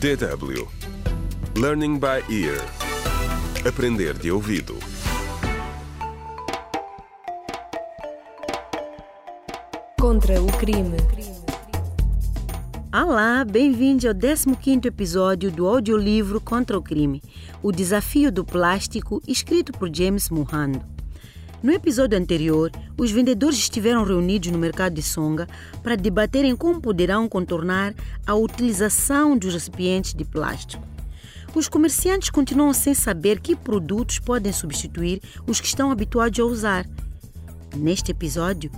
DW Learning by Ear Aprender de ouvido Contra o crime. Olá, bem-vindos ao 15º episódio do audiolivro Contra o Crime, o desafio do plástico, escrito por James Mohando. No episódio anterior, os vendedores estiveram reunidos no mercado de Songa para debaterem como poderão contornar a utilização dos recipientes de plástico. Os comerciantes continuam sem saber que produtos podem substituir os que estão habituados a usar. Neste episódio,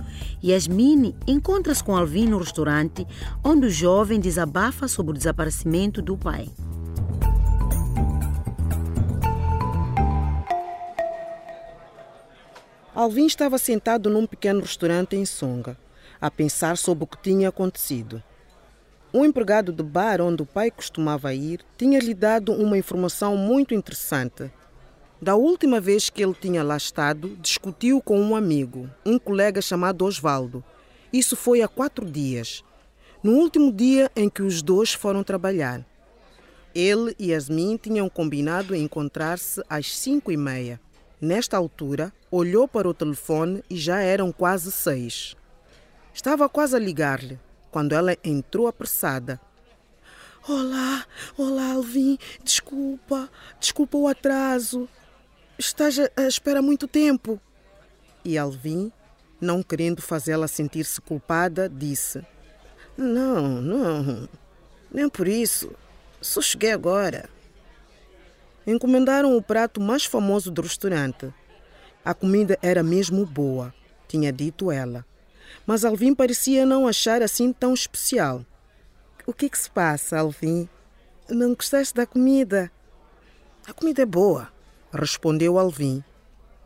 Yasmine encontra-se com Alvin no restaurante, onde o jovem desabafa sobre o desaparecimento do pai. Alvin estava sentado num pequeno restaurante em Songa, a pensar sobre o que tinha acontecido. Um empregado do bar onde o pai costumava ir tinha lhe dado uma informação muito interessante. Da última vez que ele tinha lá estado, discutiu com um amigo, um colega chamado Osvaldo. Isso foi há quatro dias, no último dia em que os dois foram trabalhar. Ele e Yasmin tinham combinado encontrar-se às cinco e meia. Nesta altura, olhou para o telefone e já eram quase seis. Estava quase a ligar-lhe quando ela entrou apressada. Olá, olá, Alvin. Desculpa, desculpa o atraso. Estás a esperar muito tempo. E Alvin, não querendo fazê-la sentir-se culpada, disse: Não, não, nem por isso. Só cheguei agora. Encomendaram o prato mais famoso do restaurante. A comida era mesmo boa, tinha dito ela. Mas Alvin parecia não achar assim tão especial. O que, que se passa, Alvin? Não gostaste da comida? A comida é boa, respondeu Alvin.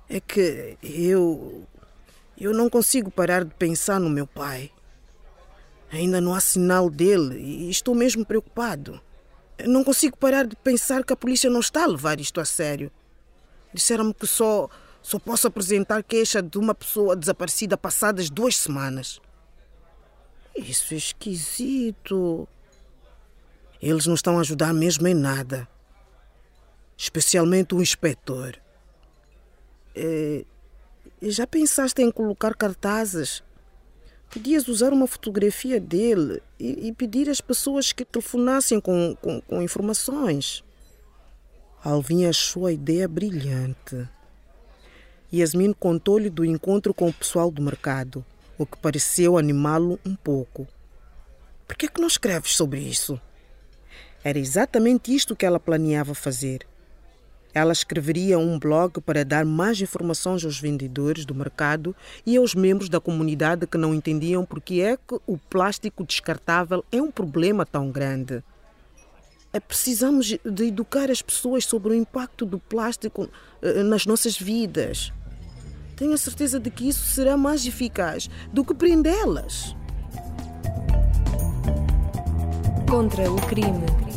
É que eu. Eu não consigo parar de pensar no meu pai. Ainda não há sinal dele e estou mesmo preocupado. Não consigo parar de pensar que a polícia não está a levar isto a sério. Disseram-me que só, só posso apresentar queixa de uma pessoa desaparecida passadas duas semanas. Isso é esquisito. Eles não estão a ajudar mesmo em nada. Especialmente o inspetor. É, já pensaste em colocar cartazes Podias usar uma fotografia dele e, e pedir às pessoas que telefonassem com, com, com informações. Alvin achou a ideia brilhante. Yasmin contou-lhe do encontro com o pessoal do mercado, o que pareceu animá-lo um pouco. Por que é que não escreves sobre isso? Era exatamente isto que ela planeava fazer. Ela escreveria um blog para dar mais informações aos vendedores do mercado e aos membros da comunidade que não entendiam porque é que o plástico descartável é um problema tão grande. É, precisamos de educar as pessoas sobre o impacto do plástico eh, nas nossas vidas. Tenho a certeza de que isso será mais eficaz do que prendê-las. Contra o crime.